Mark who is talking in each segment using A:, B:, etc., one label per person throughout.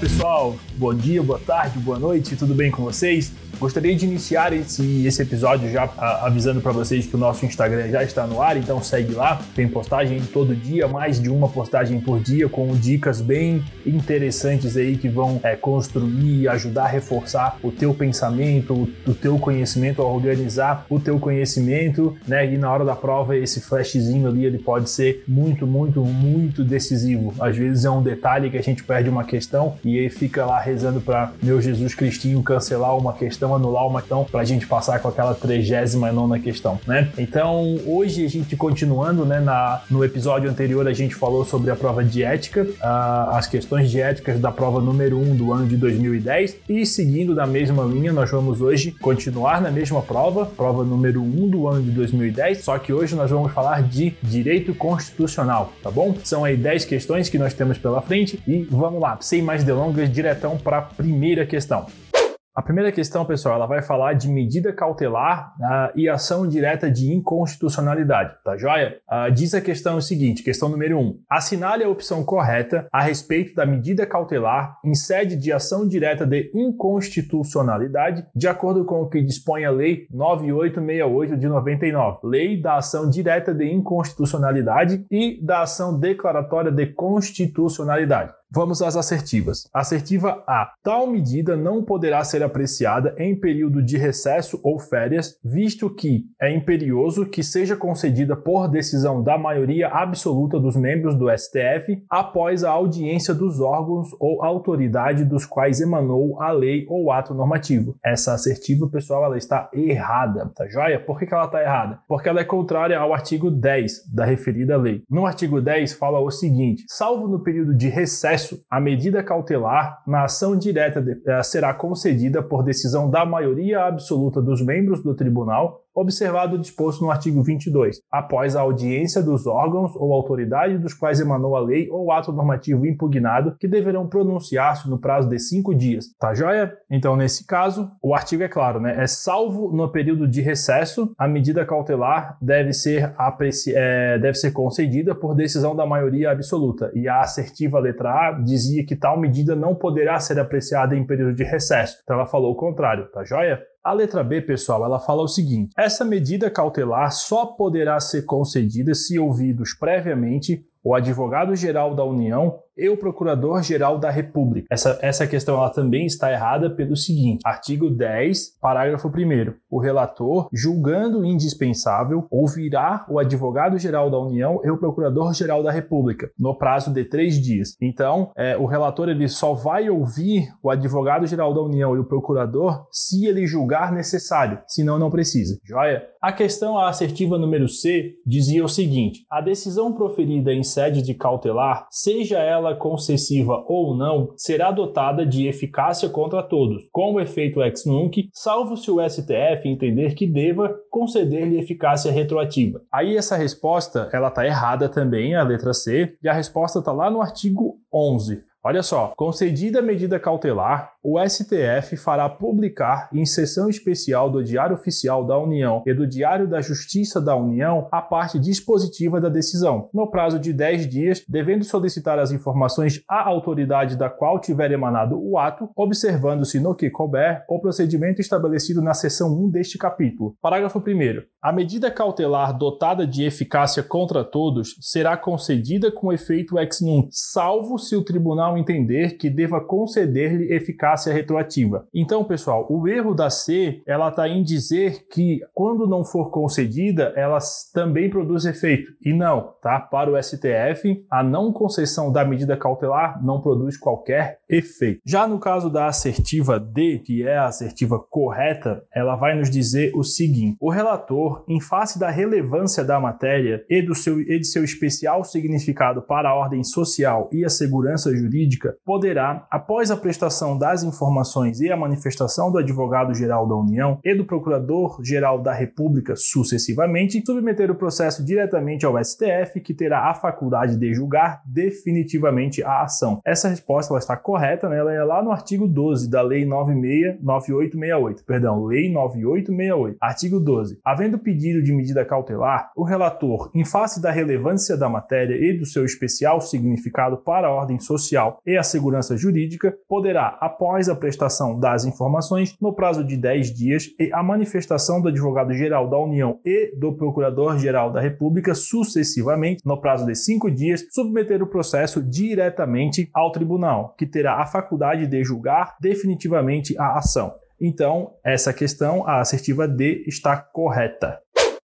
A: pessoal, bom dia, boa tarde, boa noite, tudo bem com vocês? Gostaria de iniciar esse, esse episódio já avisando para vocês que o nosso Instagram já está no ar, então segue lá. Tem postagem todo dia, mais de uma postagem por dia, com dicas bem interessantes aí que vão é, construir, ajudar a reforçar o teu pensamento, o, o teu conhecimento, a organizar o teu conhecimento, né? E na hora da prova, esse flashzinho ali ele pode ser muito, muito, muito decisivo. Às vezes é um detalhe que a gente perde uma questão e aí fica lá rezando para meu Jesus Cristinho cancelar uma questão questão, anular uma questão para a gente passar com aquela 39 questão, né? Então, hoje a gente continuando, né, na, no episódio anterior a gente falou sobre a prova de ética, uh, as questões de éticas da prova número 1 do ano de 2010 e seguindo da mesma linha, nós vamos hoje continuar na mesma prova, prova número 1 do ano de 2010, só que hoje nós vamos falar de direito constitucional, tá bom? São aí 10 questões que nós temos pela frente e vamos lá, sem mais delongas, diretão para a primeira questão. A primeira questão, pessoal, ela vai falar de medida cautelar uh, e ação direta de inconstitucionalidade, tá joia? Uh, diz a questão o seguinte, questão número 1. Um, assinale a opção correta a respeito da medida cautelar em sede de ação direta de inconstitucionalidade, de acordo com o que dispõe a Lei 9868 de 99, Lei da Ação Direta de Inconstitucionalidade e da Ação Declaratória de Constitucionalidade. Vamos às assertivas. Assertiva A. Tal medida não poderá ser apreciada em período de recesso ou férias, visto que é imperioso que seja concedida por decisão da maioria absoluta dos membros do STF após a audiência dos órgãos ou autoridade dos quais emanou a lei ou ato normativo. Essa assertiva, pessoal, ela está errada, tá joia? Por que, ela está errada? Porque ela é contrária ao artigo 10 da referida lei. No artigo 10 fala o seguinte: salvo no período de recesso a medida cautelar na ação direta de, uh, será concedida por decisão da maioria absoluta dos membros do tribunal observado o disposto no artigo 22, após a audiência dos órgãos ou autoridade dos quais emanou a lei ou ato normativo impugnado, que deverão pronunciar-se no prazo de cinco dias. Tá joia? Então, nesse caso, o artigo é claro, né? É salvo no período de recesso, a medida cautelar deve ser, apreci... é, deve ser concedida por decisão da maioria absoluta. E a assertiva letra A dizia que tal medida não poderá ser apreciada em período de recesso. Então, ela falou o contrário, tá joia? A letra B, pessoal, ela fala o seguinte: essa medida cautelar só poderá ser concedida se ouvidos previamente o advogado-geral da União e o Procurador-Geral da República. Essa, essa questão ela também está errada pelo seguinte: artigo 10, parágrafo 1. O relator, julgando indispensável, ouvirá o Advogado-Geral da União e o Procurador-Geral da República no prazo de três dias. Então, é, o relator ele só vai ouvir o Advogado-Geral da União e o Procurador se ele julgar necessário, senão não precisa. Joia? A questão assertiva número C dizia o seguinte: a decisão proferida em sede de cautelar, seja ela concessiva ou não, será dotada de eficácia contra todos, com o efeito ex nunc, salvo se o STF entender que deva conceder-lhe eficácia retroativa. Aí essa resposta, ela tá errada também, a letra C, e a resposta está lá no artigo 11. Olha só, concedida a medida cautelar, o STF fará publicar em sessão especial do Diário Oficial da União e do Diário da Justiça da União a parte dispositiva da decisão, no prazo de 10 dias, devendo solicitar as informações à autoridade da qual tiver emanado o ato, observando-se no que couber o procedimento estabelecido na seção 1 deste capítulo. Parágrafo 1. A medida cautelar dotada de eficácia contra todos será concedida com efeito ex nunc, salvo se o tribunal entender que deva conceder-lhe eficácia retroativa. Então, pessoal, o erro da C, ela está em dizer que quando não for concedida, ela também produz efeito. E não, tá? Para o STF, a não concessão da medida cautelar não produz qualquer efeito. Já no caso da assertiva D, que é a assertiva correta, ela vai nos dizer o seguinte: o relator, em face da relevância da matéria e, do seu, e de seu especial significado para a ordem social e a segurança jurídica, poderá, após a prestação das informações e a manifestação do advogado-geral da União e do procurador-geral da República sucessivamente, submeter o processo diretamente ao STF, que terá a faculdade de julgar definitivamente a ação. Essa resposta está correta correta, né, ela é lá no artigo 12 da Lei 969868, perdão, Lei 9868. Artigo 12. Havendo pedido de medida cautelar, o relator, em face da relevância da matéria e do seu especial significado para a ordem social e a segurança jurídica, poderá, após a prestação das informações, no prazo de 10 dias e a manifestação do advogado-geral da União e do Procurador-Geral da República, sucessivamente, no prazo de 5 dias, submeter o processo diretamente ao tribunal, que terá a faculdade de julgar definitivamente a ação. Então, essa questão, a assertiva D, está correta.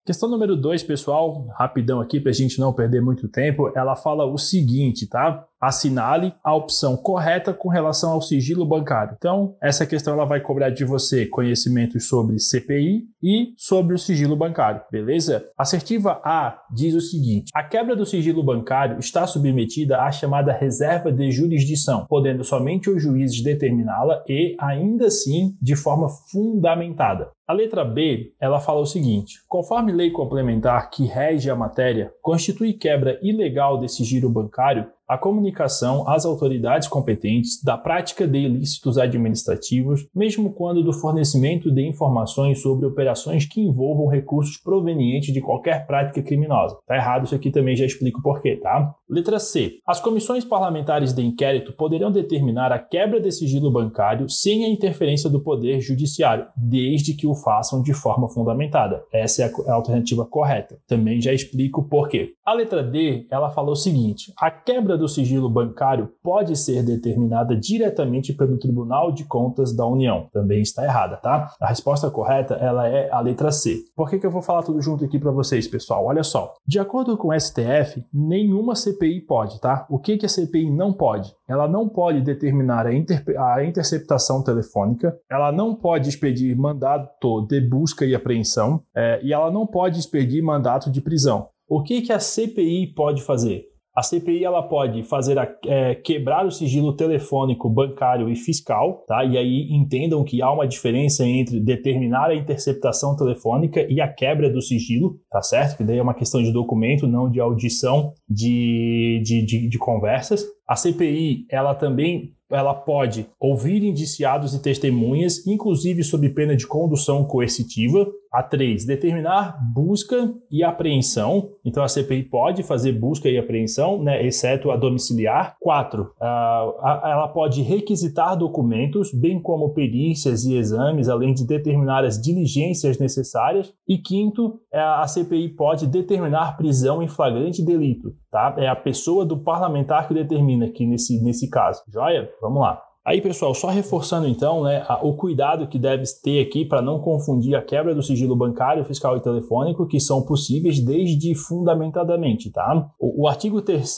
A: Questão número 2, pessoal, rapidão aqui para a gente não perder muito tempo, ela fala o seguinte, tá? Assinale a opção correta com relação ao sigilo bancário. Então, essa questão ela vai cobrar de você conhecimentos sobre CPI e sobre o sigilo bancário, beleza? Assertiva A diz o seguinte: a quebra do sigilo bancário está submetida à chamada reserva de jurisdição, podendo somente os juízes determiná-la e, ainda assim, de forma fundamentada. A letra B, ela fala o seguinte: conforme lei complementar que rege a matéria, constitui quebra ilegal desse sigilo bancário a comunicação às autoridades competentes da prática de ilícitos administrativos, mesmo quando do fornecimento de informações sobre operações que envolvam recursos provenientes de qualquer prática criminosa. Tá errado isso aqui também já explico porquê, tá? Letra C. As comissões parlamentares de inquérito poderão determinar a quebra de sigilo bancário sem a interferência do poder judiciário, desde que o façam de forma fundamentada. Essa é a alternativa correta. Também já explico porquê. A letra D, ela falou o seguinte: a quebra do sigilo bancário pode ser determinada diretamente pelo Tribunal de Contas da União. Também está errada, tá? A resposta correta ela é a letra C. Por que, que eu vou falar tudo junto aqui para vocês, pessoal? Olha só. De acordo com o STF, nenhuma CPI pode, tá? O que, que a CPI não pode? Ela não pode determinar a, a interceptação telefônica, ela não pode expedir mandato de busca e apreensão, é, e ela não pode expedir mandato de prisão. O que, que a CPI pode fazer? A CPI ela pode fazer a, é, quebrar o sigilo telefônico, bancário e fiscal, tá? E aí entendam que há uma diferença entre determinar a interceptação telefônica e a quebra do sigilo, tá certo? Que daí é uma questão de documento, não de audição de, de, de, de conversas. A CPI ela também ela pode ouvir indiciados e testemunhas, inclusive sob pena de condução coercitiva. A 3, determinar busca e apreensão. Então a CPI pode fazer busca e apreensão, né, exceto a domiciliar. 4, uh, ela pode requisitar documentos, bem como perícias e exames, além de determinar as diligências necessárias. E quinto, a CPI pode determinar prisão em flagrante delito. Tá? É a pessoa do parlamentar que determina aqui nesse, nesse caso. Joia? Vamos lá. Aí, pessoal, só reforçando então né, o cuidado que deve ter aqui para não confundir a quebra do sigilo bancário, fiscal e telefônico, que são possíveis desde fundamentadamente, tá? O, o artigo 3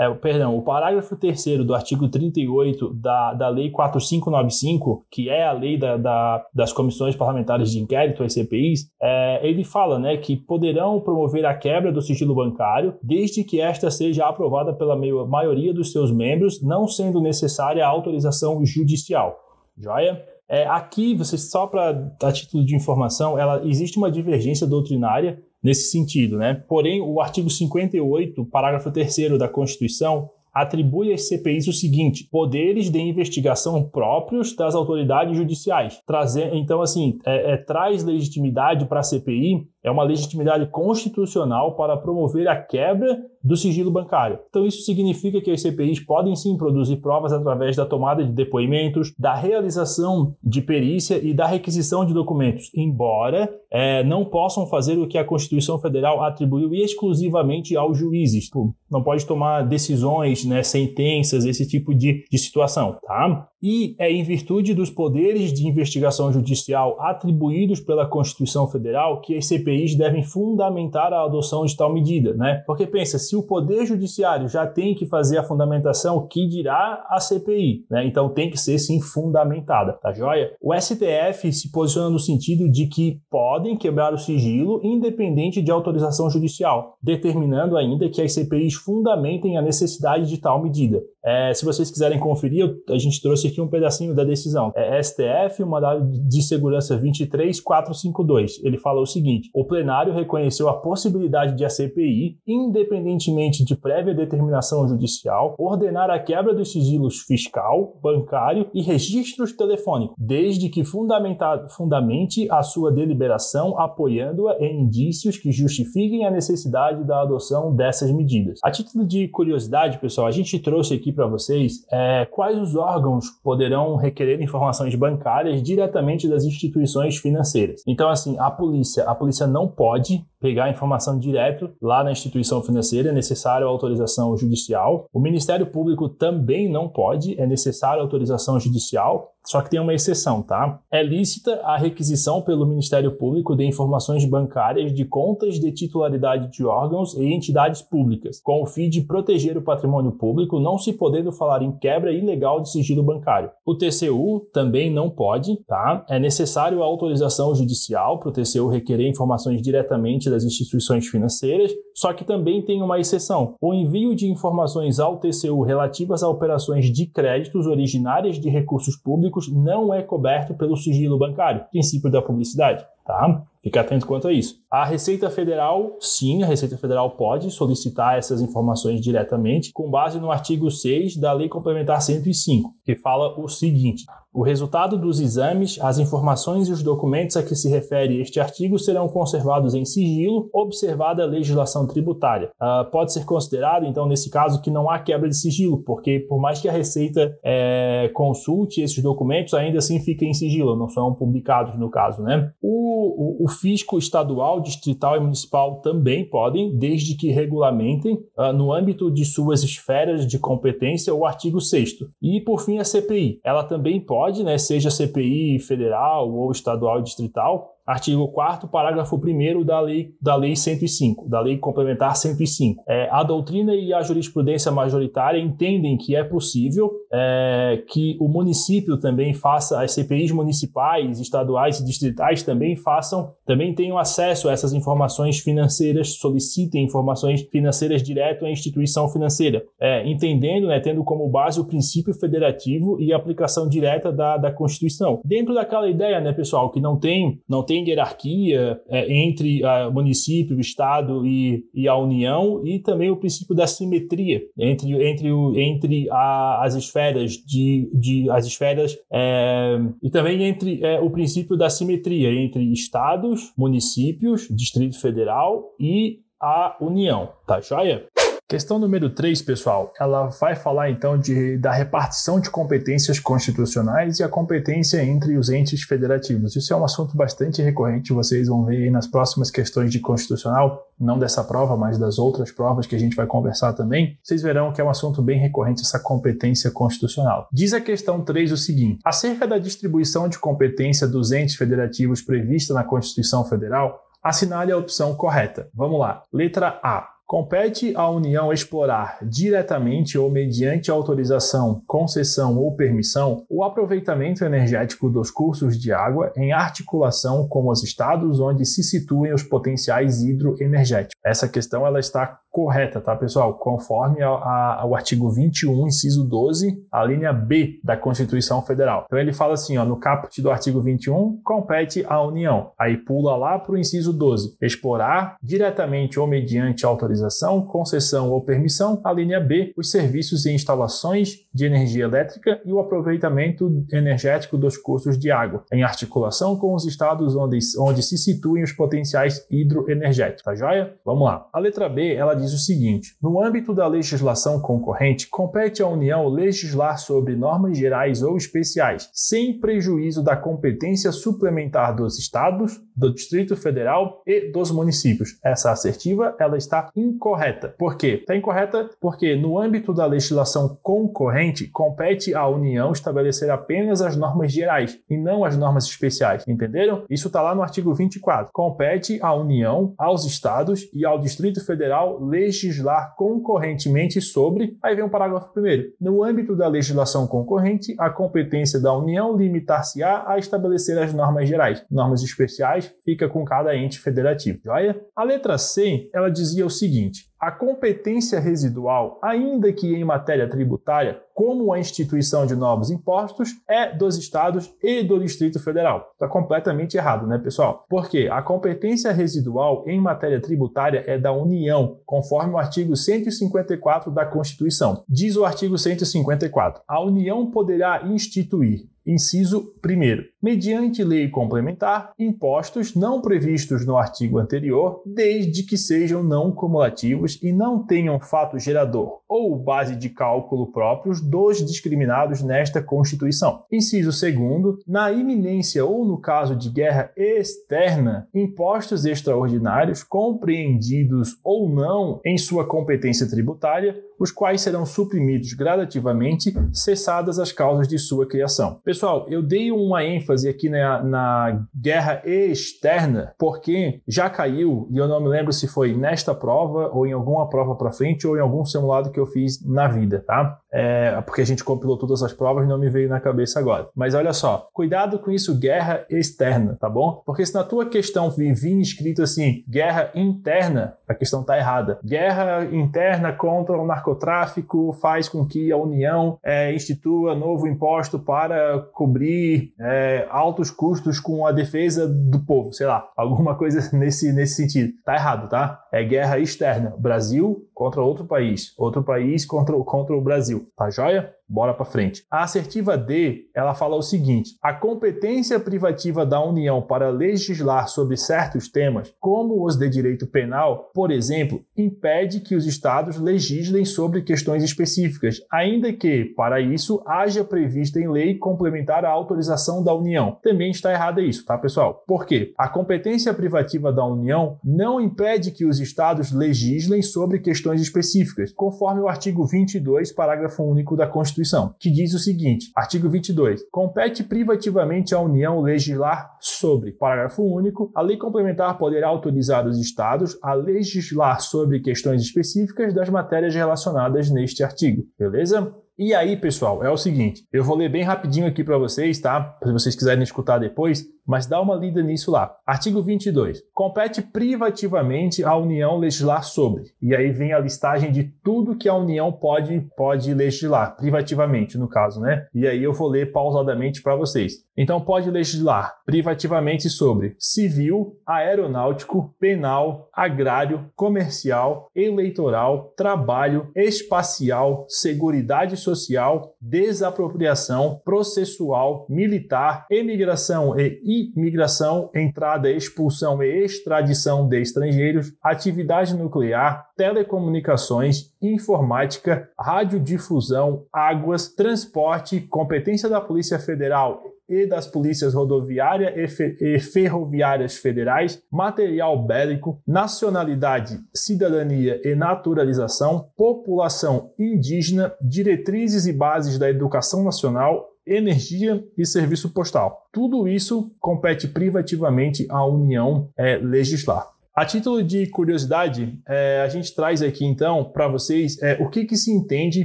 A: é, perdão, o parágrafo 3 do artigo 38 da, da Lei 4595, que é a lei da, da, das comissões parlamentares de inquérito, as CPIs, é, ele fala né, que poderão promover a quebra do sigilo bancário desde que esta seja aprovada pela maioria dos seus membros, não sendo necessária a autorização judicial. Joia? É, aqui, vocês só para dar título de informação, ela existe uma divergência doutrinária nesse sentido, né? Porém, o artigo 58, parágrafo 3 da Constituição, atribui às CPIs o seguinte: poderes de investigação próprios das autoridades judiciais. Trazer, então, assim, é, é, traz legitimidade para a CPI é uma legitimidade constitucional para promover a quebra do sigilo bancário. Então, isso significa que as CPIs podem sim produzir provas através da tomada de depoimentos, da realização de perícia e da requisição de documentos, embora é, não possam fazer o que a Constituição Federal atribuiu exclusivamente aos juízes. Tipo, não pode tomar decisões, né, sentenças, esse tipo de, de situação, tá? E é em virtude dos poderes de investigação judicial atribuídos pela Constituição Federal que as CPIs CPIs devem fundamentar a adoção de tal medida, né? Porque pensa, se o Poder Judiciário já tem que fazer a fundamentação, o que dirá a CPI, né? Então tem que ser sim fundamentada, tá joia? O STF se posiciona no sentido de que podem quebrar o sigilo independente de autorização judicial, determinando ainda que as CPIs fundamentem a necessidade de tal medida. É, se vocês quiserem conferir, a gente trouxe aqui um pedacinho da decisão. É STF, o mandado de segurança 23452. Ele fala o seguinte: o plenário reconheceu a possibilidade de a CPI, independentemente de prévia determinação judicial, ordenar a quebra dos sigilos fiscal, bancário e registros telefônicos, desde que fundamente a sua deliberação apoiando-a em indícios que justifiquem a necessidade da adoção dessas medidas. A título de curiosidade, pessoal, a gente trouxe aqui para vocês é, quais os órgãos poderão requerer informações bancárias diretamente das instituições financeiras. Então, assim, a polícia, a polícia não pode pegar a informação direto lá na instituição financeira, é necessário autorização judicial. O Ministério Público também não pode, é necessário autorização judicial. Só que tem uma exceção, tá? É lícita a requisição pelo Ministério Público de informações bancárias de contas de titularidade de órgãos e entidades públicas, com o fim de proteger o patrimônio público, não se podendo falar em quebra ilegal de sigilo bancário. O TCU também não pode, tá? É necessário a autorização judicial para o TCU requerer informações diretamente das instituições financeiras, só que também tem uma exceção. O envio de informações ao TCU relativas a operações de créditos originárias de recursos públicos não é coberto pelo sigilo bancário, princípio da publicidade, tá? Fique atento quanto a isso. A Receita Federal, sim, a Receita Federal pode solicitar essas informações diretamente com base no artigo 6 da Lei Complementar 105, que fala o seguinte: o resultado dos exames, as informações e os documentos a que se refere este artigo serão conservados em sigilo, observada a legislação tributária. Uh, pode ser considerado, então, nesse caso, que não há quebra de sigilo, porque por mais que a Receita é, consulte esses documentos, ainda assim fica em sigilo, não são publicados no caso, né? O, o, o fisco estadual, distrital e municipal também podem, desde que regulamentem, uh, no âmbito de suas esferas de competência, o artigo 6 E, por fim, a CPI. Ela também pode, né, seja CPI federal ou estadual distrital, Artigo 4 parágrafo 1 da lei, da lei 105, da Lei Complementar 105. É, a doutrina e a jurisprudência majoritária entendem que é possível é, que o município também faça, as CPIs municipais, estaduais e distritais também façam, também tenham acesso a essas informações financeiras, solicitem informações financeiras direto à instituição financeira, é, entendendo, né, tendo como base o princípio federativo e a aplicação direta da, da Constituição. Dentro daquela ideia, né, pessoal, que não tem, não tem tem hierarquia é, entre o município, o Estado e, e, a União, e também o princípio da simetria entre, entre, o, entre a, as esferas de, de as esferas é, e também entre é, o princípio da simetria entre estados, municípios, Distrito Federal e a União, tá joia? Questão número 3, pessoal, ela vai falar então de, da repartição de competências constitucionais e a competência entre os entes federativos. Isso é um assunto bastante recorrente, vocês vão ver aí nas próximas questões de constitucional, não dessa prova, mas das outras provas que a gente vai conversar também. Vocês verão que é um assunto bem recorrente essa competência constitucional. Diz a questão 3 o seguinte: acerca da distribuição de competência dos entes federativos prevista na Constituição Federal, assinale a opção correta. Vamos lá. Letra A Compete à União explorar diretamente ou mediante autorização, concessão ou permissão o aproveitamento energético dos cursos de água em articulação com os estados onde se situem os potenciais hidroenergéticos. Essa questão ela está correta, tá, pessoal? Conforme ao artigo 21, inciso 12, a linha B da Constituição Federal. Então ele fala assim, ó, no caput do artigo 21, compete à União. Aí pula lá para o inciso 12, explorar diretamente ou mediante autorização, concessão ou permissão, a linha B, os serviços e instalações de energia elétrica e o aproveitamento energético dos cursos de água, em articulação com os estados onde, onde se situem os potenciais hidroenergéticos. Tá joia? Vamos lá. A letra B, ela diz diz o seguinte: no âmbito da legislação concorrente, compete à União legislar sobre normas gerais ou especiais, sem prejuízo da competência suplementar dos estados, do Distrito Federal e dos municípios. Essa assertiva ela está incorreta. Por quê? Está incorreta porque no âmbito da legislação concorrente compete à União estabelecer apenas as normas gerais e não as normas especiais. Entenderam? Isso está lá no artigo 24. Compete à União, aos estados e ao Distrito Federal legislar concorrentemente sobre. Aí vem o parágrafo primeiro. No âmbito da legislação concorrente, a competência da União limitar-se-á a estabelecer as normas gerais. Normas especiais fica com cada ente federativo. Joia? A letra C, ela dizia o seguinte: a competência residual, ainda que em matéria tributária, como a instituição de novos impostos, é dos estados e do Distrito Federal. Está completamente errado, né, pessoal? Porque a competência residual em matéria tributária é da União, conforme o artigo 154 da Constituição. Diz o artigo 154: a União poderá instituir Inciso 1. Mediante lei complementar, impostos não previstos no artigo anterior, desde que sejam não cumulativos e não tenham fato gerador ou base de cálculo próprios dos discriminados nesta Constituição. Inciso 2. Na iminência ou no caso de guerra externa, impostos extraordinários compreendidos ou não em sua competência tributária os quais serão suprimidos gradativamente, cessadas as causas de sua criação. Pessoal, eu dei uma ênfase aqui na, na guerra externa, porque já caiu, e eu não me lembro se foi nesta prova ou em alguma prova para frente ou em algum simulado que eu fiz na vida, tá? É, porque a gente compilou todas as provas não me veio na cabeça agora. Mas olha só, cuidado com isso, guerra externa, tá bom? Porque se na tua questão vir escrito assim, guerra interna, a questão tá errada. Guerra interna contra o narcotráfico narcotráfico faz com que a União é, institua novo imposto para cobrir é, altos custos com a defesa do povo, sei lá, alguma coisa nesse, nesse sentido. Tá errado, tá? É guerra externa. Brasil contra outro país, outro país contra, contra o Brasil. Tá joia? Bora para frente. A assertiva D, ela fala o seguinte: a competência privativa da União para legislar sobre certos temas, como os de direito penal, por exemplo, impede que os estados legislem sobre questões específicas, ainda que, para isso, haja prevista em lei complementar a autorização da União. Também está errado isso, tá, pessoal? Por quê? A competência privativa da União não impede que os estados legislem sobre questões específicas, conforme o artigo 22, parágrafo único da Constituição Constituição, que diz o seguinte: artigo 22. Compete privativamente à União legislar sobre, parágrafo único, a lei complementar poderá autorizar os Estados a legislar sobre questões específicas das matérias relacionadas neste artigo. Beleza? E aí, pessoal, é o seguinte, eu vou ler bem rapidinho aqui para vocês, tá? Se vocês quiserem escutar depois, mas dá uma lida nisso lá. Artigo 22. Compete privativamente à União legislar sobre. E aí vem a listagem de tudo que a União pode, pode legislar, privativamente, no caso, né? E aí eu vou ler pausadamente para vocês. Então, pode legislar privativamente sobre civil, aeronáutico, penal, agrário, comercial, eleitoral, trabalho, espacial, seguridade social, desapropriação, processual, militar, emigração e imigração, entrada, expulsão e extradição de estrangeiros, atividade nuclear, telecomunicações, informática, radiodifusão, águas, transporte, competência da Polícia Federal e das polícias rodoviária e, ferroviárias federais, material bélico, nacionalidade, cidadania e naturalização, população indígena, diretrizes e bases da educação nacional, energia e serviço postal. Tudo isso compete privativamente à União é, legislar. A título de curiosidade, é, a gente traz aqui então para vocês é, o que, que se entende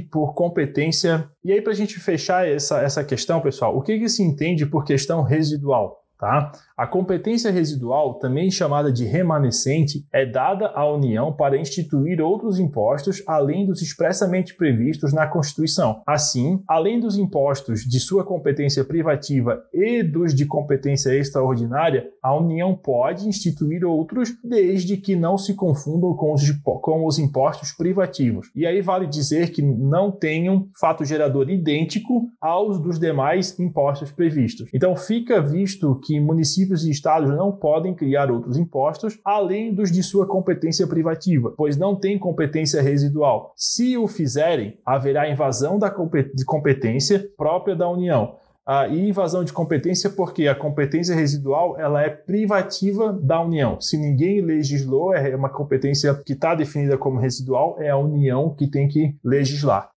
A: por competência. E aí, para a gente fechar essa, essa questão, pessoal, o que, que se entende por questão residual? Tá? A competência residual, também chamada de remanescente, é dada à União para instituir outros impostos além dos expressamente previstos na Constituição. Assim, além dos impostos de sua competência privativa e dos de competência extraordinária, a União pode instituir outros desde que não se confundam com os, com os impostos privativos. E aí vale dizer que não tenham fato gerador idêntico aos dos demais impostos previstos. Então fica visto que que municípios e estados não podem criar outros impostos além dos de sua competência privativa, pois não têm competência residual. Se o fizerem, haverá invasão da competência própria da União. Ah, e invasão de competência porque a competência residual ela é privativa da União. Se ninguém legislou, é uma competência que está definida como residual, é a União que tem que legislar.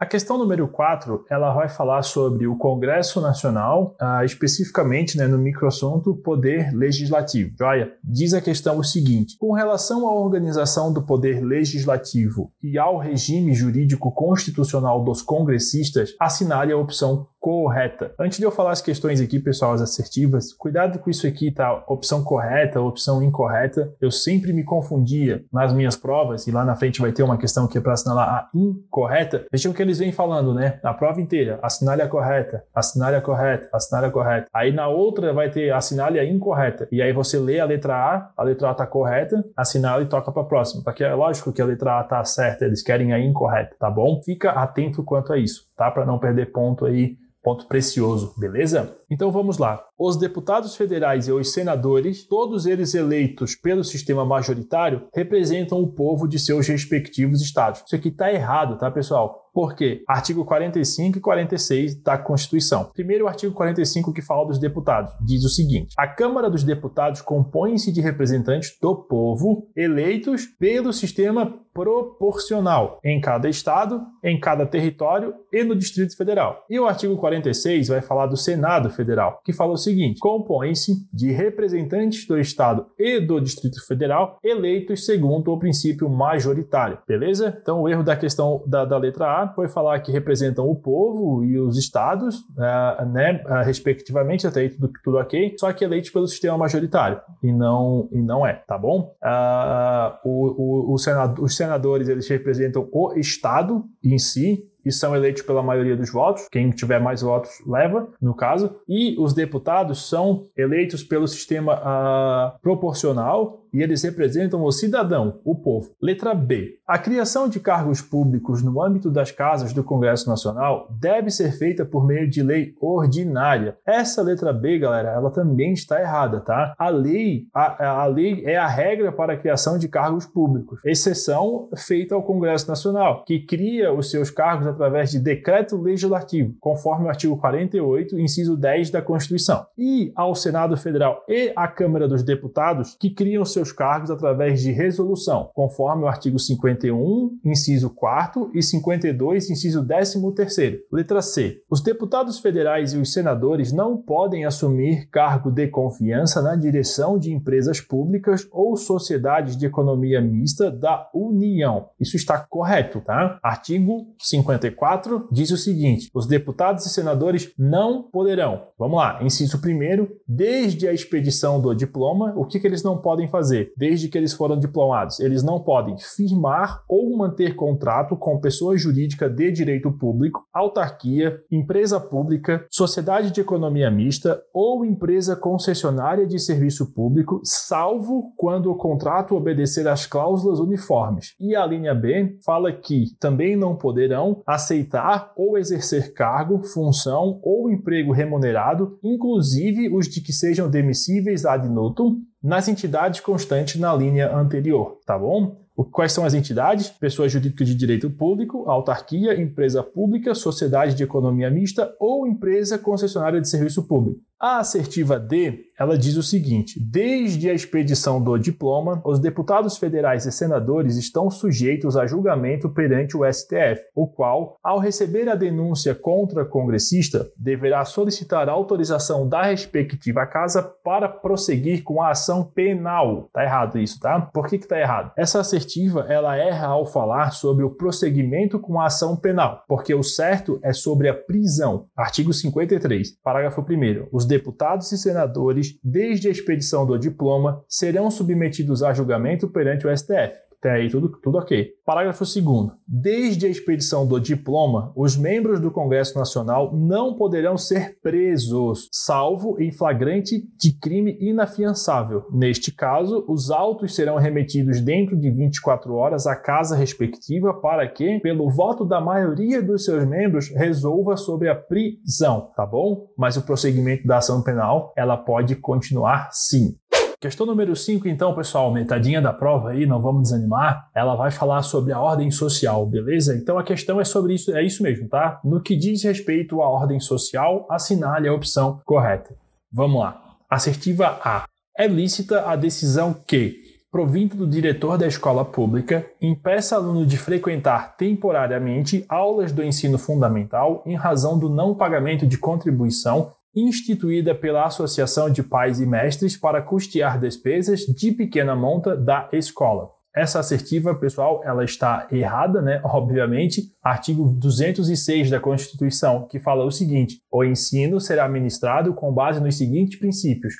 A: A questão número 4, ela vai falar sobre o Congresso Nacional, uh, especificamente né, no microassunto Poder Legislativo. Joia? Diz a questão o seguinte: com relação à organização do Poder Legislativo e ao regime jurídico constitucional dos congressistas, assinale a opção correta. Antes de eu falar as questões aqui, pessoal, as assertivas, cuidado com isso aqui, tá? Opção correta, opção incorreta. Eu sempre me confundia nas minhas provas, e lá na frente vai ter uma questão que é para assinalar a incorreta. Vejam que eles vêm falando, né? Na prova inteira, assinale a correta, assinale a correta, assinale a correta. Aí na outra vai ter assinale a incorreta. E aí você lê a letra A, a letra A tá correta, assinala e toca para próxima. Porque é lógico que a letra A tá certa, eles querem a incorreta, tá bom? Fica atento quanto a isso, tá? Para não perder ponto aí ponto precioso, beleza? Então vamos lá. Os deputados federais e os senadores, todos eles eleitos pelo sistema majoritário, representam o povo de seus respectivos estados. Isso aqui está errado, tá, pessoal? Por quê? Artigo 45 e 46 da Constituição. Primeiro, o artigo 45 que fala dos deputados. Diz o seguinte: A Câmara dos Deputados compõe-se de representantes do povo eleitos pelo sistema proporcional em cada estado, em cada território e no Distrito Federal. E o artigo 46 vai falar do Senado Federal, que fala o seguinte: compõe-se de representantes do estado e do Distrito Federal eleitos segundo o princípio majoritário. Beleza? Então, o erro da questão da, da letra A foi falar que representam o povo e os estados, uh, né, uh, respectivamente, até aí tudo, tudo ok, só que eleitos pelo sistema majoritário, e não, e não é, tá bom? Uh, o, o, o senado, os senadores, eles representam o estado em si, e são eleitos pela maioria dos votos. Quem tiver mais votos leva, no caso. E os deputados são eleitos pelo sistema uh, proporcional e eles representam o cidadão, o povo. Letra B. A criação de cargos públicos no âmbito das casas do Congresso Nacional deve ser feita por meio de lei ordinária. Essa letra B, galera, ela também está errada, tá? A lei, a, a lei é a regra para a criação de cargos públicos, exceção feita ao Congresso Nacional, que cria os seus cargos através de decreto legislativo, conforme o artigo 48, inciso 10 da Constituição. E ao Senado Federal e à Câmara dos Deputados, que criam seus seus cargos através de resolução, conforme o artigo 51, inciso 4 e 52, inciso 13. Letra C. Os deputados federais e os senadores não podem assumir cargo de confiança na direção de empresas públicas ou sociedades de economia mista da União. Isso está correto, tá? Artigo 54 diz o seguinte: os deputados e senadores não poderão, vamos lá, inciso 1, desde a expedição do diploma, o que, que eles não podem fazer? Fazer desde que eles foram diplomados? Eles não podem firmar ou manter contrato com pessoa jurídica de direito público, autarquia, empresa pública, sociedade de economia mista ou empresa concessionária de serviço público, salvo quando o contrato obedecer às cláusulas uniformes. E a linha B fala que também não poderão aceitar ou exercer cargo, função ou emprego remunerado, inclusive os de que sejam demissíveis ad nutum, nas entidades constantes na linha anterior, tá bom? Quais são as entidades? Pessoa jurídica de direito público, autarquia, empresa pública, sociedade de economia mista ou empresa concessionária de serviço público. A assertiva D, ela diz o seguinte: desde a expedição do diploma, os deputados federais e senadores estão sujeitos a julgamento perante o STF, o qual, ao receber a denúncia contra congressista, deverá solicitar autorização da respectiva casa para prosseguir com a ação penal. Tá errado isso, tá? Por que que tá errado? Essa assertiva, ela erra ao falar sobre o prosseguimento com a ação penal, porque o certo é sobre a prisão. Artigo 53, parágrafo 1 Os deputados e senadores, desde a expedição do diploma, serão submetidos a julgamento perante o STF. Até aí tudo, tudo ok. Parágrafo 2. Desde a expedição do diploma, os membros do Congresso Nacional não poderão ser presos, salvo em flagrante de crime inafiançável. Neste caso, os autos serão remetidos dentro de 24 horas à casa respectiva para que, pelo voto da maioria dos seus membros, resolva sobre a prisão, tá bom? Mas o prosseguimento da ação penal, ela pode continuar sim. Questão número 5, então, pessoal, metadinha da prova aí, não vamos desanimar. Ela vai falar sobre a ordem social, beleza? Então a questão é sobre isso, é isso mesmo, tá? No que diz respeito à ordem social, assinale a opção correta. Vamos lá. Assertiva A. É lícita a decisão que, provindo do diretor da escola pública, impeça aluno de frequentar temporariamente aulas do ensino fundamental em razão do não pagamento de contribuição instituída pela Associação de Pais e Mestres para custear despesas de pequena monta da escola. Essa assertiva, pessoal, ela está errada, né? Obviamente. Artigo 206 da Constituição, que fala o seguinte: o ensino será ministrado com base nos seguintes princípios: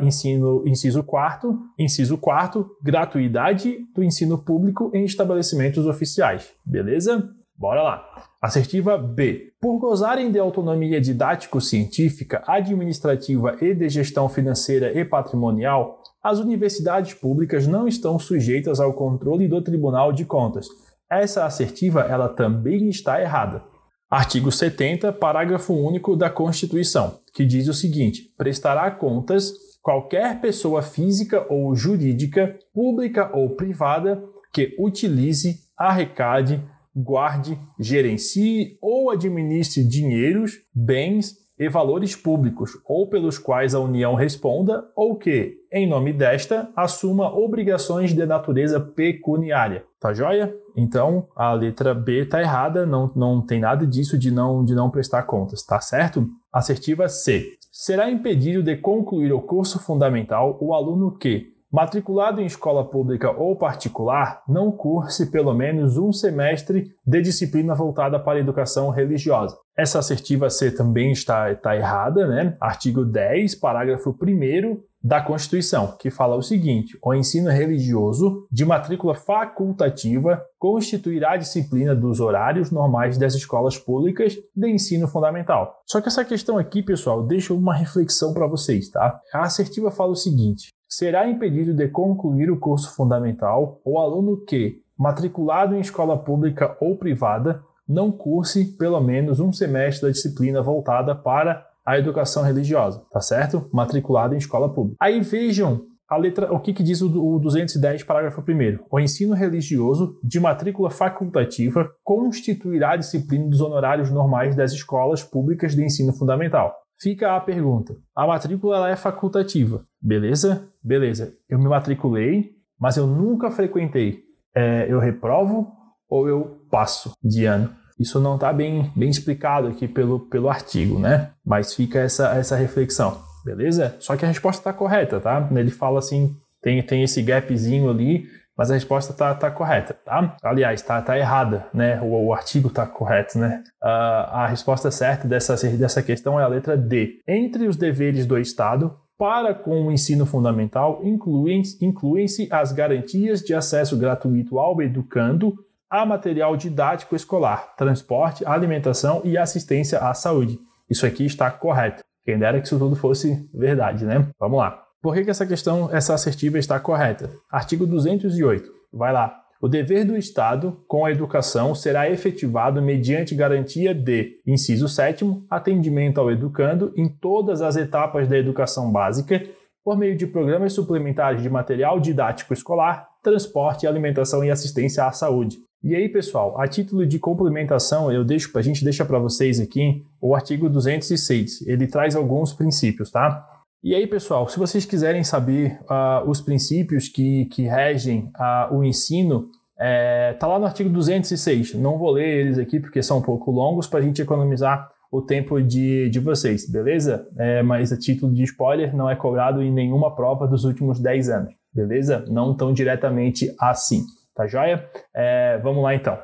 A: ensino, inciso 4, inciso 4, gratuidade do ensino público em estabelecimentos oficiais. Beleza? Bora lá. Assertiva B. Por gozarem de autonomia didático-científica, administrativa e de gestão financeira e patrimonial, as universidades públicas não estão sujeitas ao controle do Tribunal de Contas. Essa assertiva ela também está errada. Artigo 70, parágrafo único da Constituição, que diz o seguinte: prestará contas qualquer pessoa física ou jurídica, pública ou privada, que utilize, arrecade, guarde, gerencie ou administre dinheiros, bens, e valores públicos, ou pelos quais a União responda, ou que, em nome desta, assuma obrigações de natureza pecuniária. Tá joia? Então, a letra B tá errada, não, não tem nada disso de não, de não prestar contas, tá certo? Assertiva C. Será impedido de concluir o curso fundamental o aluno que, matriculado em escola pública ou particular, não curse pelo menos um semestre de disciplina voltada para a educação religiosa. Essa assertiva C também está, está errada, né? Artigo 10, parágrafo 1 da Constituição, que fala o seguinte: o ensino religioso de matrícula facultativa constituirá a disciplina dos horários normais das escolas públicas de ensino fundamental. Só que essa questão aqui, pessoal, deixa uma reflexão para vocês, tá? A assertiva fala o seguinte: será impedido de concluir o curso fundamental o aluno que, matriculado em escola pública ou privada, não curse pelo menos um semestre da disciplina voltada para a educação religiosa, tá certo? Matriculado em escola pública. Aí vejam a letra, o que, que diz o, o 210, parágrafo 1 O ensino religioso de matrícula facultativa constituirá a disciplina dos honorários normais das escolas públicas de ensino fundamental. Fica a pergunta: a matrícula é facultativa, beleza? Beleza. Eu me matriculei, mas eu nunca frequentei. É, eu reprovo ou eu passo de ano? Isso não está bem, bem explicado aqui pelo, pelo artigo, né? Mas fica essa, essa reflexão, beleza? Só que a resposta está correta, tá? Ele fala assim, tem, tem esse gapzinho ali, mas a resposta está tá correta, tá? Aliás, está tá errada, né? O, o artigo está correto, né? Uh, a resposta certa dessa, dessa questão é a letra D. Entre os deveres do Estado para com o ensino fundamental incluem-se incluem as garantias de acesso gratuito ao educando a material didático escolar, transporte, alimentação e assistência à saúde. Isso aqui está correto. Quem dera que isso tudo fosse verdade, né? Vamos lá. Por que, que essa questão, essa assertiva está correta? Artigo 208. Vai lá. O dever do Estado com a educação será efetivado mediante garantia de, inciso 7, atendimento ao educando em todas as etapas da educação básica, por meio de programas suplementares de material didático escolar, transporte, alimentação e assistência à saúde. E aí, pessoal, a título de complementação, eu deixo, a gente deixa para vocês aqui o artigo 206. Ele traz alguns princípios, tá? E aí, pessoal, se vocês quiserem saber uh, os princípios que, que regem uh, o ensino, é, tá lá no artigo 206. Não vou ler eles aqui porque são um pouco longos para a gente economizar o tempo de, de vocês, beleza? É, mas a título de spoiler não é cobrado em nenhuma prova dos últimos 10 anos, beleza? Não tão diretamente assim, tá joia? É, vamos lá então.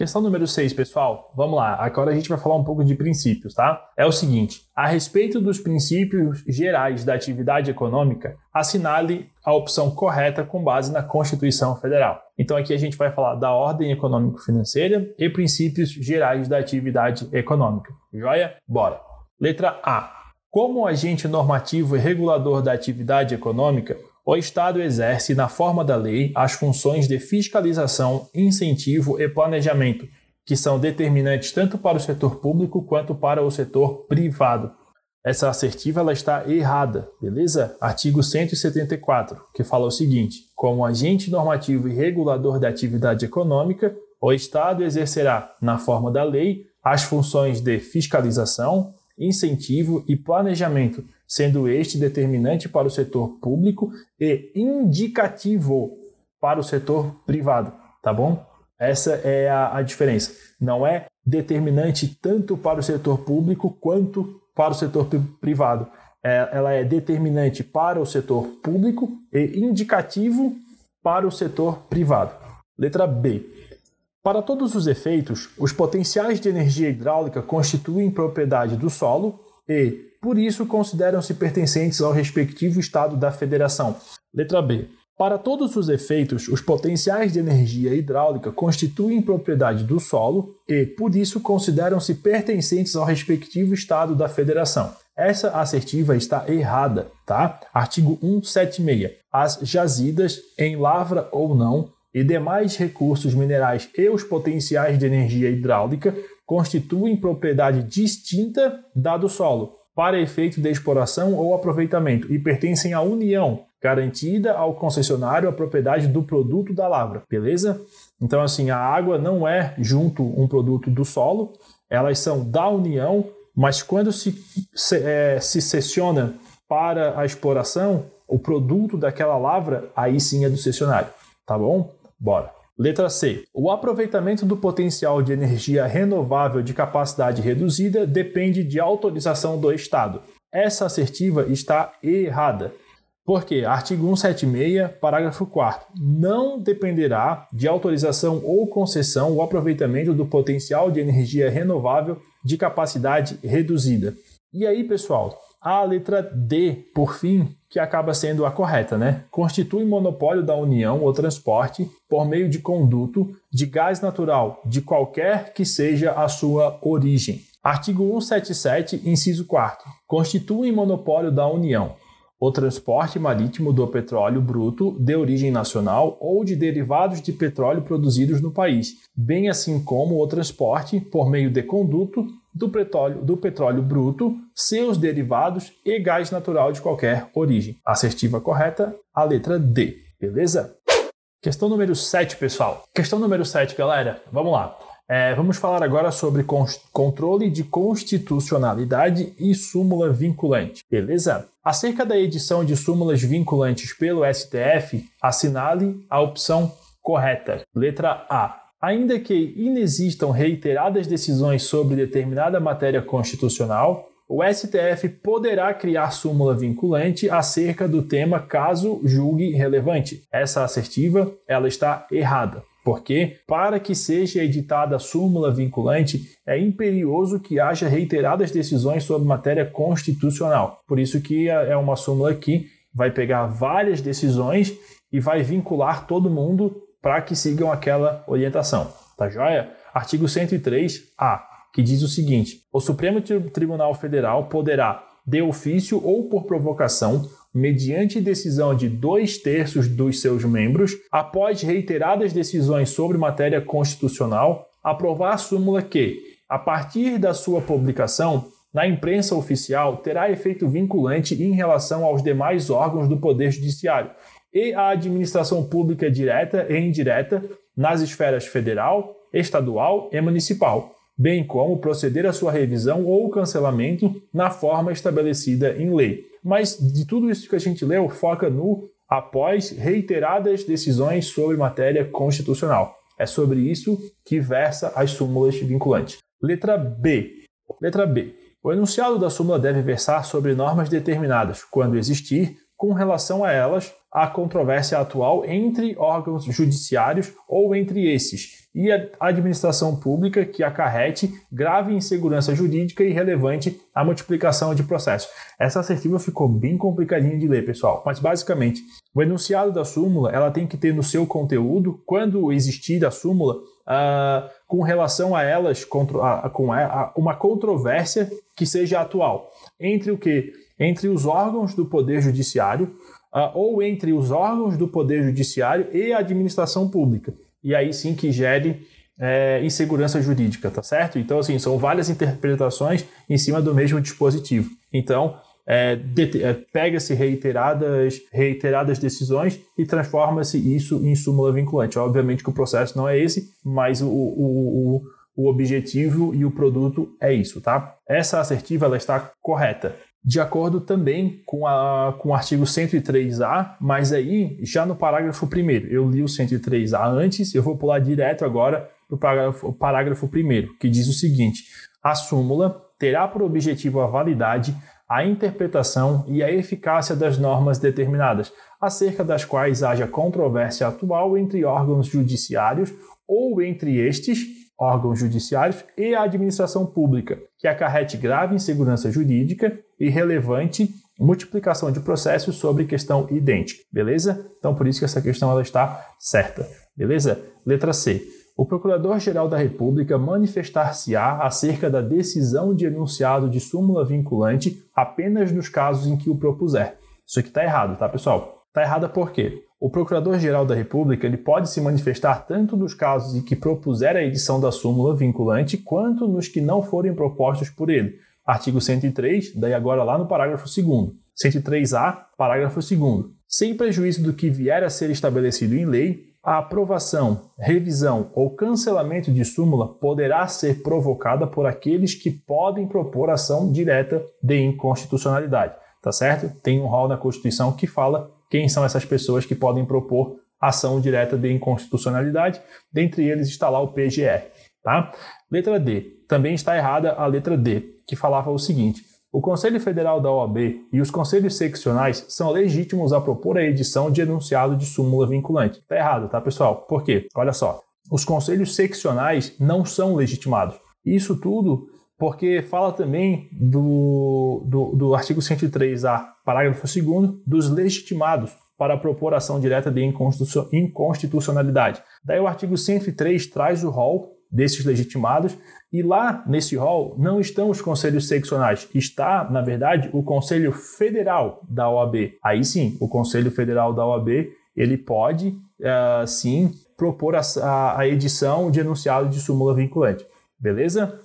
A: Questão número 6, pessoal. Vamos lá. Agora a gente vai falar um pouco de princípios, tá? É o seguinte: a respeito dos princípios gerais da atividade econômica, assinale a opção correta com base na Constituição Federal. Então aqui a gente vai falar da ordem econômico-financeira e princípios gerais da atividade econômica. Joia? Bora. Letra A. Como agente normativo e regulador da atividade econômica, o Estado exerce, na forma da lei, as funções de fiscalização, incentivo e planejamento, que são determinantes tanto para o setor público quanto para o setor privado. Essa assertiva ela está errada, beleza? Artigo 174, que fala o seguinte: como agente normativo e regulador da atividade econômica, o Estado exercerá, na forma da lei, as funções de fiscalização, incentivo e planejamento sendo este determinante para o setor público e indicativo para o setor privado, tá bom? Essa é a, a diferença. Não é determinante tanto para o setor público quanto para o setor privado. É, ela é determinante para o setor público e indicativo para o setor privado. Letra B. Para todos os efeitos, os potenciais de energia hidráulica constituem propriedade do solo e, por isso, consideram-se pertencentes ao respectivo estado da federação. Letra B. Para todos os efeitos, os potenciais de energia hidráulica constituem propriedade do solo e, por isso, consideram-se pertencentes ao respectivo estado da federação. Essa assertiva está errada, tá? Artigo 176. As jazidas, em lavra ou não, e demais recursos minerais e os potenciais de energia hidráulica constituem propriedade distinta da do solo, para efeito de exploração ou aproveitamento, e pertencem à União, garantida ao concessionário a propriedade do produto da lavra, beleza? Então, assim, a água não é junto um produto do solo, elas são da União, mas quando se, se, é, se cessiona para a exploração, o produto daquela lavra, aí sim é do cessionário, tá bom? Bora. Letra C. O aproveitamento do potencial de energia renovável de capacidade reduzida depende de autorização do Estado. Essa assertiva está errada. Porque artigo 176, parágrafo 4 não dependerá de autorização ou concessão o aproveitamento do potencial de energia renovável de capacidade reduzida. E aí, pessoal, a letra D, por fim, que acaba sendo a correta, né? Constitui monopólio da União o transporte por meio de conduto de gás natural, de qualquer que seja a sua origem. Artigo 177, inciso 4. Constitui monopólio da União o transporte marítimo do petróleo bruto de origem nacional ou de derivados de petróleo produzidos no país, bem assim como o transporte por meio de conduto do petróleo, do petróleo bruto, seus derivados e gás natural de qualquer origem. Assertiva correta, a letra D. Beleza? Questão número 7, pessoal. Questão número 7, galera. Vamos lá. É, vamos falar agora sobre controle de constitucionalidade e súmula vinculante, beleza? Acerca da edição de súmulas vinculantes pelo STF, assinale a opção correta. Letra A. Ainda que inexistam reiteradas decisões sobre determinada matéria constitucional, o STF poderá criar súmula vinculante acerca do tema caso julgue relevante. Essa assertiva, ela está errada. Porque, para que seja editada a súmula vinculante, é imperioso que haja reiteradas decisões sobre matéria constitucional. Por isso que é uma súmula que vai pegar várias decisões e vai vincular todo mundo para que sigam aquela orientação. Tá joia? Artigo 103-A, que diz o seguinte: o Supremo Tribunal Federal poderá, de ofício ou por provocação, mediante decisão de dois terços dos seus membros, após reiteradas decisões sobre matéria constitucional, aprovar a súmula que, a partir da sua publicação, na imprensa oficial terá efeito vinculante em relação aos demais órgãos do Poder Judiciário e à administração pública direta e indireta nas esferas federal, estadual e municipal, bem como proceder à sua revisão ou cancelamento na forma estabelecida em lei mas de tudo isso que a gente leu, foca no após reiteradas decisões sobre matéria constitucional. É sobre isso que versa as súmulas vinculantes. Letra B. Letra B. O enunciado da súmula deve versar sobre normas determinadas, quando existir, com relação a elas, a controvérsia atual entre órgãos judiciários ou entre esses, e a administração pública que acarrete grave insegurança jurídica e relevante à multiplicação de processos. Essa assertiva ficou bem complicadinha de ler, pessoal, mas basicamente, o enunciado da súmula ela tem que ter no seu conteúdo, quando existir a súmula, uh, com relação a elas, contra, uh, com a, uma controvérsia que seja atual. Entre o que? Entre os órgãos do Poder Judiciário, uh, ou entre os órgãos do Poder Judiciário e a administração pública e aí sim que gere é, insegurança jurídica, tá certo? Então, assim, são várias interpretações em cima do mesmo dispositivo. Então, é, é, pega-se reiteradas, reiteradas decisões e transforma-se isso em súmula vinculante. Obviamente que o processo não é esse, mas o, o, o, o objetivo e o produto é isso, tá? Essa assertiva ela está correta de acordo também com, a, com o artigo 103A, mas aí já no parágrafo 1. Eu li o 103A antes, eu vou pular direto agora para o parágrafo, parágrafo 1, que diz o seguinte: a súmula terá por objetivo a validade, a interpretação e a eficácia das normas determinadas, acerca das quais haja controvérsia atual entre órgãos judiciários ou entre estes órgãos judiciários e a administração pública, que acarrete grave insegurança jurídica e relevante multiplicação de processos sobre questão idêntica, beleza? Então por isso que essa questão ela está certa, beleza? Letra C. O Procurador-Geral da República manifestar-se-á acerca da decisão de enunciado de súmula vinculante apenas nos casos em que o propuser. Isso aqui está errado, tá, pessoal? Está errada por quê? O Procurador-Geral da República ele pode se manifestar tanto nos casos em que propuser a edição da súmula vinculante, quanto nos que não forem propostos por ele. Artigo 103, daí agora lá no parágrafo 2 103A, parágrafo 2 Sem prejuízo do que vier a ser estabelecido em lei, a aprovação, revisão ou cancelamento de súmula poderá ser provocada por aqueles que podem propor ação direta de inconstitucionalidade. Tá certo? Tem um rol na Constituição que fala quem são essas pessoas que podem propor ação direta de inconstitucionalidade. Dentre eles está lá o PGR. Tá? Letra D. Também está errada a letra D, que falava o seguinte: o Conselho Federal da OAB e os conselhos seccionais são legítimos a propor a edição de enunciado de súmula vinculante. Está errado, tá, pessoal? Por quê? Olha só. Os conselhos seccionais não são legitimados. Isso tudo porque fala também do, do, do artigo 103A, parágrafo 2 dos legitimados para propor ação direta de inconstitucionalidade. Daí o artigo 103 traz o rol desses legitimados e lá nesse rol não estão os conselhos seccionais, está, na verdade, o Conselho Federal da OAB. Aí sim, o Conselho Federal da OAB ele pode uh, sim propor a, a, a edição de enunciado de súmula vinculante. Beleza?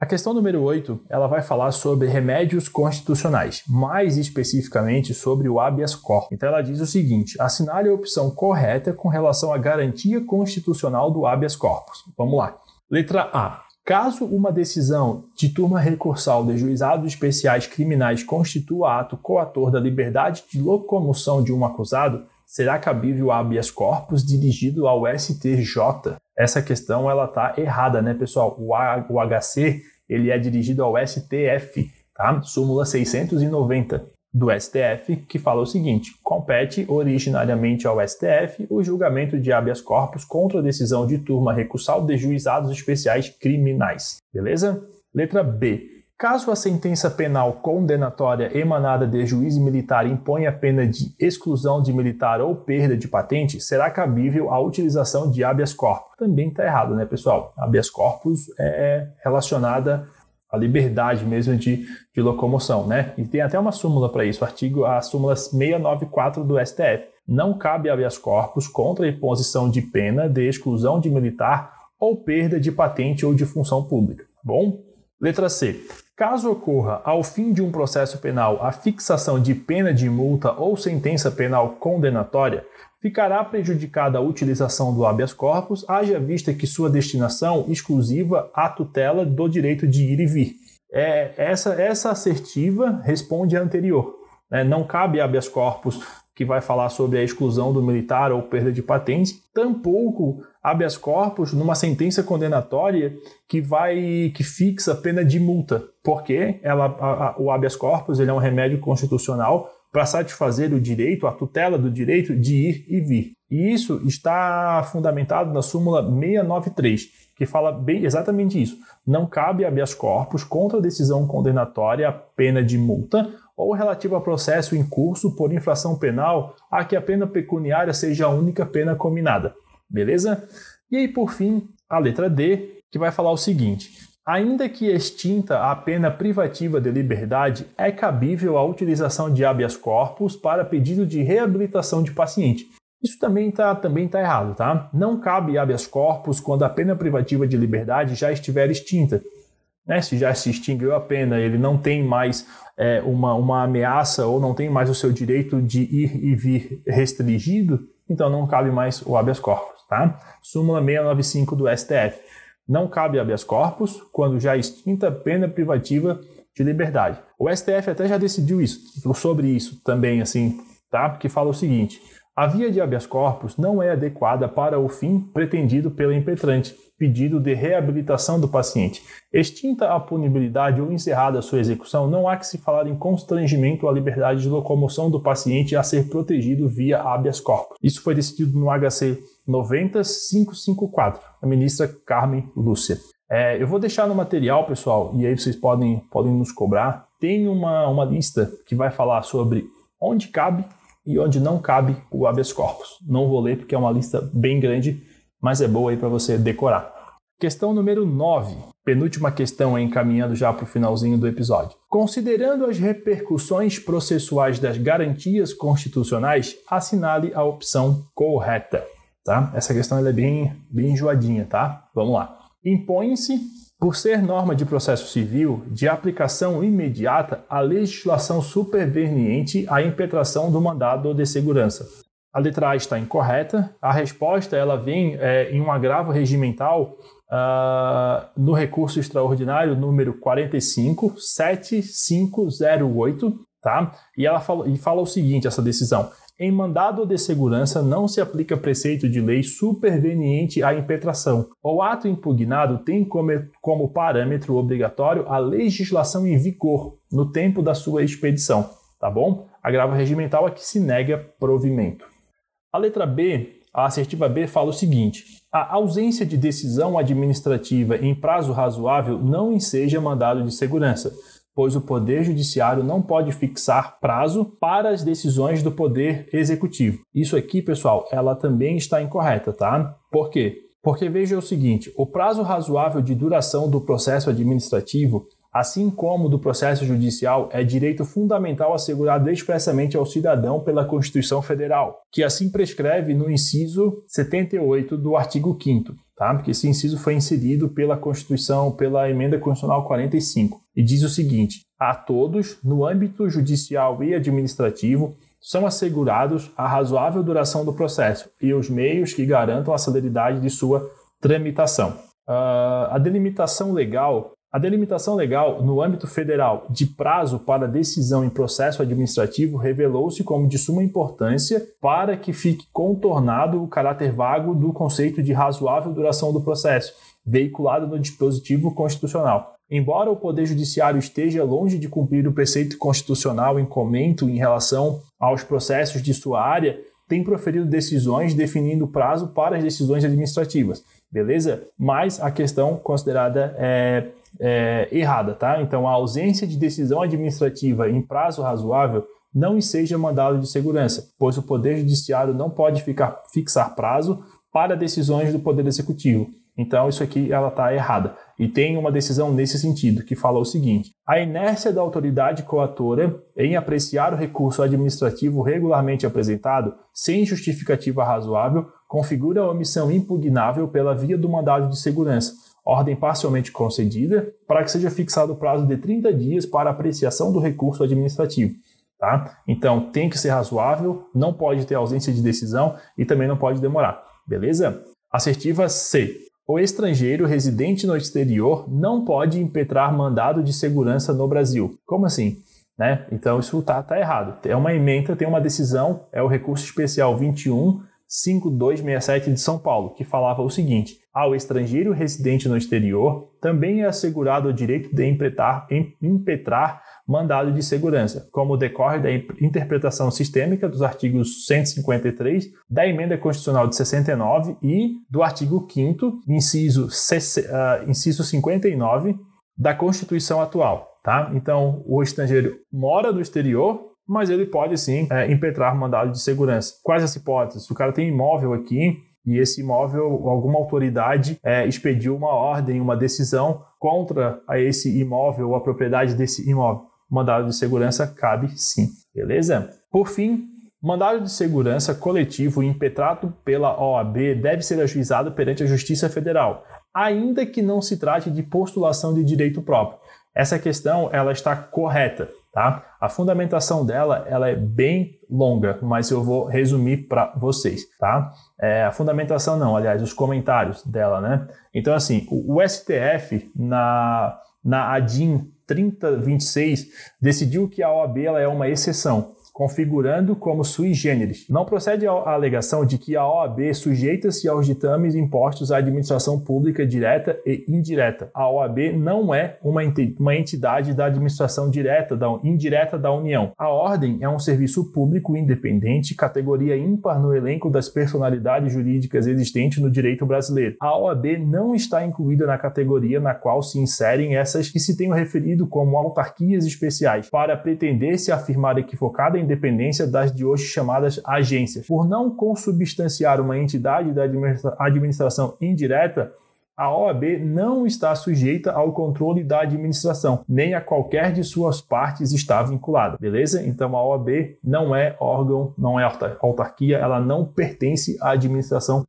A: A questão número 8, ela vai falar sobre remédios constitucionais, mais especificamente sobre o habeas corpus. Então ela diz o seguinte: assinale a opção correta com relação à garantia constitucional do habeas corpus. Vamos lá. Letra A. Caso uma decisão de turma recursal de juizados especiais criminais constitua ato coator da liberdade de locomoção de um acusado, será cabível o habeas corpus dirigido ao STJ. Essa questão ela tá errada, né, pessoal? O, o HC ele é dirigido ao STF, tá? Súmula 690 do STF, que fala o seguinte: compete originariamente ao STF o julgamento de habeas corpus contra a decisão de turma recursal de juizados especiais criminais. Beleza? Letra B. Caso a sentença penal condenatória emanada de juiz militar imponha pena de exclusão de militar ou perda de patente, será cabível a utilização de habeas corpus. Também está errado, né, pessoal? Habeas corpus é relacionada à liberdade mesmo de, de locomoção, né? E tem até uma súmula para isso, artigo a súmula 694 do STF. Não cabe habeas corpus contra a imposição de pena de exclusão de militar ou perda de patente ou de função pública. Tá bom? Letra C. Caso ocorra, ao fim de um processo penal, a fixação de pena de multa ou sentença penal condenatória, ficará prejudicada a utilização do habeas corpus, haja vista que sua destinação exclusiva à tutela do direito de ir e vir. É, essa, essa assertiva responde à anterior. Né? Não cabe habeas corpus que vai falar sobre a exclusão do militar ou perda de patente, tampouco habeas corpus numa sentença condenatória que vai que fixa pena de multa, porque ela, a, a, o habeas corpus ele é um remédio constitucional para satisfazer o direito, a tutela do direito de ir e vir. E isso está fundamentado na súmula 693, que fala bem exatamente isso. Não cabe habeas corpus contra a decisão condenatória pena de multa ou relativo a processo em curso por infração penal a que a pena pecuniária seja a única pena combinada. Beleza? E aí, por fim, a letra D, que vai falar o seguinte: ainda que extinta a pena privativa de liberdade, é cabível a utilização de habeas corpus para pedido de reabilitação de paciente. Isso também está também tá errado, tá? Não cabe habeas corpus quando a pena privativa de liberdade já estiver extinta. Né? Se já se extinguiu a pena, ele não tem mais é, uma, uma ameaça ou não tem mais o seu direito de ir e vir restringido, então não cabe mais o habeas corpus. Tá? Súmula 695 do STF. Não cabe habeas corpus quando já extinta pena privativa de liberdade. O STF até já decidiu isso, sobre isso também, assim, tá? Porque fala o seguinte: A via de habeas corpus não é adequada para o fim pretendido pela impetrante, pedido de reabilitação do paciente. Extinta a punibilidade ou encerrada a sua execução, não há que se falar em constrangimento à liberdade de locomoção do paciente a ser protegido via habeas corpus. Isso foi decidido no HC 90554, a ministra Carmen Lúcia. É, eu vou deixar no material, pessoal, e aí vocês podem, podem nos cobrar. Tem uma, uma lista que vai falar sobre onde cabe e onde não cabe o habeas corpus. Não vou ler porque é uma lista bem grande, mas é boa aí para você decorar. Questão número 9, penúltima questão encaminhando já para o finalzinho do episódio. Considerando as repercussões processuais das garantias constitucionais, assinale a opção correta. Tá? Essa questão é bem, bem enjoadinha, tá? Vamos lá. Impõe-se por ser norma de processo civil de aplicação imediata a legislação superveniente à impetração do mandado de segurança. A letra A está incorreta. A resposta ela vem é, em um agravo regimental uh, no recurso extraordinário número 457508, tá? E ela fala, e fala o seguinte, essa decisão: em mandado de segurança não se aplica preceito de lei superveniente à impetração. O ato impugnado tem como, como parâmetro obrigatório a legislação em vigor no tempo da sua expedição, tá bom? Agravo regimental a que se nega provimento. A letra B, a assertiva B, fala o seguinte: a ausência de decisão administrativa em prazo razoável não enseja mandado de segurança pois o Poder Judiciário não pode fixar prazo para as decisões do Poder Executivo. Isso aqui, pessoal, ela também está incorreta, tá? Por quê? Porque veja o seguinte: o prazo razoável de duração do processo administrativo, assim como do processo judicial, é direito fundamental assegurado expressamente ao cidadão pela Constituição Federal, que assim prescreve no inciso 78 do artigo 5 tá? Porque esse inciso foi inserido pela Constituição, pela emenda constitucional 45, e diz o seguinte: a todos, no âmbito judicial e administrativo, são assegurados a razoável duração do processo e os meios que garantam a celeridade de sua tramitação. Uh, a delimitação legal a delimitação legal no âmbito federal de prazo para decisão em processo administrativo revelou-se como de suma importância para que fique contornado o caráter vago do conceito de razoável duração do processo, veiculado no dispositivo constitucional. Embora o Poder Judiciário esteja longe de cumprir o preceito constitucional em comento em relação aos processos de sua área, tem proferido decisões definindo prazo para as decisões administrativas, beleza? Mas a questão considerada é é, errada, tá? Então, a ausência de decisão administrativa em prazo razoável não enseja mandado de segurança, pois o Poder Judiciário não pode ficar, fixar prazo para decisões do Poder Executivo. Então, isso aqui ela está errada. E tem uma decisão nesse sentido, que fala o seguinte: a inércia da autoridade coatora em apreciar o recurso administrativo regularmente apresentado, sem justificativa razoável, configura a omissão impugnável pela via do mandado de segurança, ordem parcialmente concedida, para que seja fixado o prazo de 30 dias para apreciação do recurso administrativo. Tá? Então, tem que ser razoável, não pode ter ausência de decisão e também não pode demorar. Beleza? Assertiva C. O estrangeiro residente no exterior não pode impetrar mandado de segurança no Brasil. Como assim? Né? Então, isso está tá errado. É uma emenda, tem uma decisão, é o recurso especial 21 5267 de São Paulo, que falava o seguinte: ao estrangeiro residente no exterior também é assegurado o direito de impetrar, impetrar mandado de segurança, como decorre da interpretação sistêmica dos artigos 153 da Emenda Constitucional de 69 e do artigo 5 inciso, uh, inciso 59 da Constituição atual. Tá? Então, o estrangeiro mora no exterior, mas ele pode sim é, impetrar mandado de segurança. Quais as hipóteses? O cara tem imóvel aqui e esse imóvel, alguma autoridade é, expediu uma ordem, uma decisão contra a esse imóvel ou a propriedade desse imóvel. Mandado de segurança cabe sim, beleza? Por fim, mandado de segurança coletivo impetrado pela OAB deve ser ajuizado perante a Justiça Federal, ainda que não se trate de postulação de direito próprio. Essa questão ela está correta. Tá? A fundamentação dela ela é bem longa, mas eu vou resumir para vocês. Tá? É, a fundamentação não, aliás, os comentários dela. Né? Então, assim, o, o STF, na, na ADIM 3026, decidiu que a OAB ela é uma exceção configurando como sui generis. Não procede a alegação de que a OAB sujeita-se aos ditames impostos à administração pública direta e indireta. A OAB não é uma entidade da administração direta, da, indireta da União. A Ordem é um serviço público independente, categoria ímpar no elenco das personalidades jurídicas existentes no direito brasileiro. A OAB não está incluída na categoria na qual se inserem essas que se tenham referido como autarquias especiais, para pretender se afirmar equivocada a independência das de hoje chamadas agências. Por não consubstanciar uma entidade da administração indireta, a OAB não está sujeita ao controle da administração, nem a qualquer de suas partes está vinculada, beleza? Então a OAB não é órgão, não é autarquia, ela não pertence à administração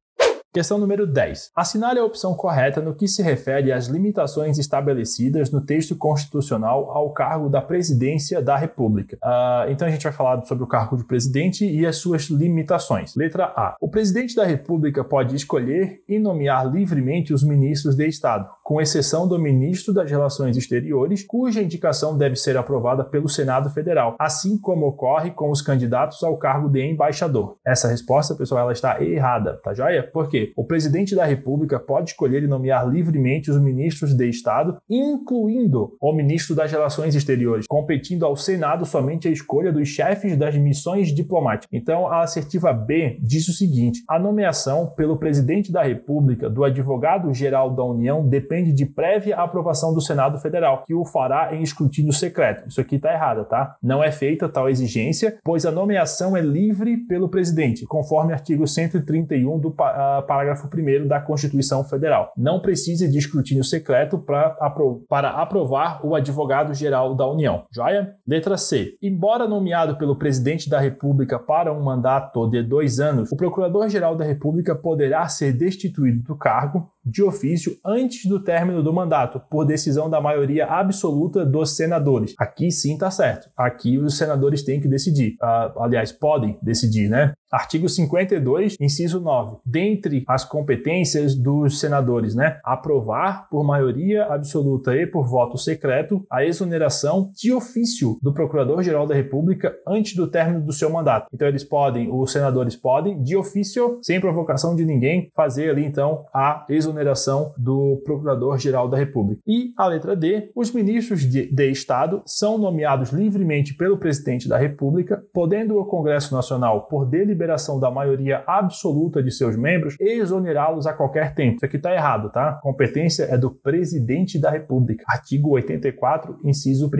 A: Questão número 10. Assinale a opção correta no que se refere às limitações estabelecidas no texto constitucional ao cargo da presidência da República. Uh, então a gente vai falar sobre o cargo de presidente e as suas limitações. Letra A. O presidente da República pode escolher e nomear livremente os ministros de Estado, com exceção do ministro das Relações Exteriores, cuja indicação deve ser aprovada pelo Senado Federal, assim como ocorre com os candidatos ao cargo de embaixador. Essa resposta, pessoal, ela está errada, tá joia? Por quê? o presidente da República pode escolher e nomear livremente os ministros de Estado, incluindo o ministro das Relações Exteriores, competindo ao Senado somente a escolha dos chefes das missões diplomáticas. Então, a assertiva B diz o seguinte: a nomeação pelo presidente da República do advogado-geral da União depende de prévia aprovação do Senado Federal, que o fará em escrutínio secreto. Isso aqui está errado, tá? Não é feita tal exigência, pois a nomeação é livre pelo presidente, conforme artigo 131 do uh, parágrafo 1 da Constituição Federal. Não precisa de escrutínio secreto apro para aprovar o advogado-geral da União. Joia? Letra C. Embora nomeado pelo presidente da República para um mandato de dois anos, o Procurador-Geral da República poderá ser destituído do cargo de ofício antes do término do mandato, por decisão da maioria absoluta dos senadores. Aqui sim está certo. Aqui os senadores têm que decidir. Uh, aliás, podem decidir, né? Artigo 52, inciso 9. Dentre as competências dos senadores, né? Aprovar por maioria absoluta e por voto secreto a exoneração de ofício do Procurador-Geral da República antes do término do seu mandato. Então eles podem, os senadores podem, de ofício, sem provocação de ninguém, fazer ali então a exoneração do Procurador-Geral da República. E a letra D, os ministros de, de Estado são nomeados livremente pelo presidente da República, podendo o Congresso Nacional, por deliberação deliberação da maioria absoluta de seus membros, exonerá-los a qualquer tempo. Isso aqui está errado, tá? Competência é do presidente da República. Artigo 84, inciso 1.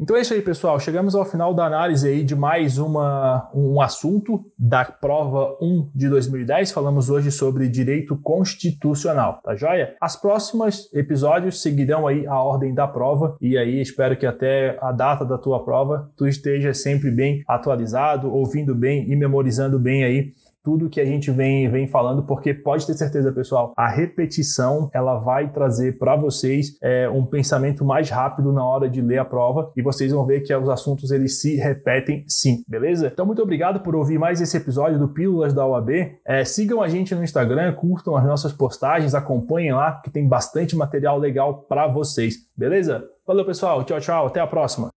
A: Então é isso aí, pessoal. Chegamos ao final da análise aí de mais uma, um assunto da prova 1 de 2010. Falamos hoje sobre direito constitucional, tá joia? As próximas episódios seguirão aí a ordem da prova e aí espero que até a data da tua prova tu esteja sempre bem atualizado, ouvindo bem e memorizando bem aí tudo que a gente vem, vem falando, porque pode ter certeza, pessoal, a repetição ela vai trazer para vocês é, um pensamento mais rápido na hora de ler a prova e vocês vão ver que os assuntos eles se repetem sim, beleza? Então, muito obrigado por ouvir mais esse episódio do Pílulas da OAB. É, sigam a gente no Instagram, curtam as nossas postagens, acompanhem lá, que tem bastante material legal para vocês, beleza? Valeu, pessoal. Tchau, tchau. Até a próxima.